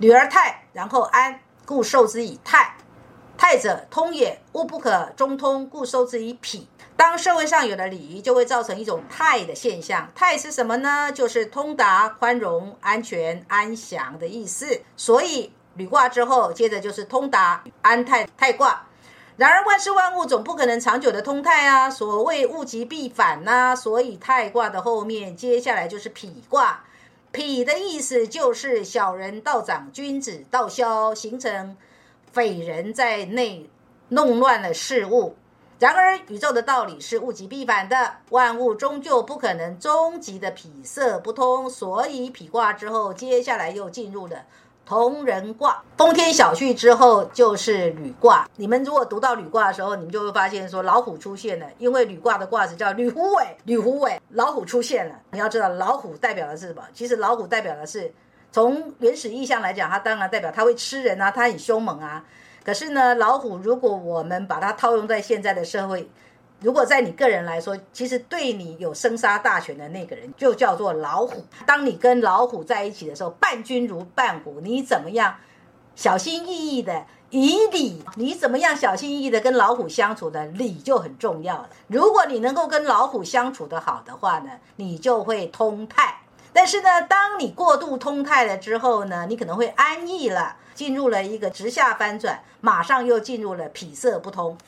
女儿泰，然后安，故受之以泰。泰者，通也，物不可中通，故受之以否。当社会上有了礼仪，就会造成一种泰的现象。泰是什么呢？就是通达、宽容、安全、安详的意思。所以履卦之后，接着就是通达、安泰、泰卦。然而万事万物总不可能长久的通泰啊，所谓物极必反呐。所以泰卦的后面，接下来就是否卦。痞的意思就是小人道长，君子道消，形成匪人在内弄乱了事物。然而宇宙的道理是物极必反的，万物终究不可能终极的痞色不通，所以痞卦之后，接下来又进入了。同人卦，风天小畜之后就是履卦。你们如果读到履卦的时候，你们就会发现说老虎出现了，因为履卦的卦子叫履虎尾，履虎尾，老虎出现了。你要知道老虎代表的是什么？其实老虎代表的是，从原始意象来讲，它当然代表它会吃人啊，它很凶猛啊。可是呢，老虎如果我们把它套用在现在的社会。如果在你个人来说，其实对你有生杀大权的那个人就叫做老虎。当你跟老虎在一起的时候，伴君如伴虎，你怎么样小心翼翼的以礼？你怎么样小心翼翼的跟老虎相处的礼就很重要了。如果你能够跟老虎相处的好的话呢，你就会通泰。但是呢，当你过度通泰了之后呢，你可能会安逸了，进入了一个直下翻转，马上又进入了脾色不通。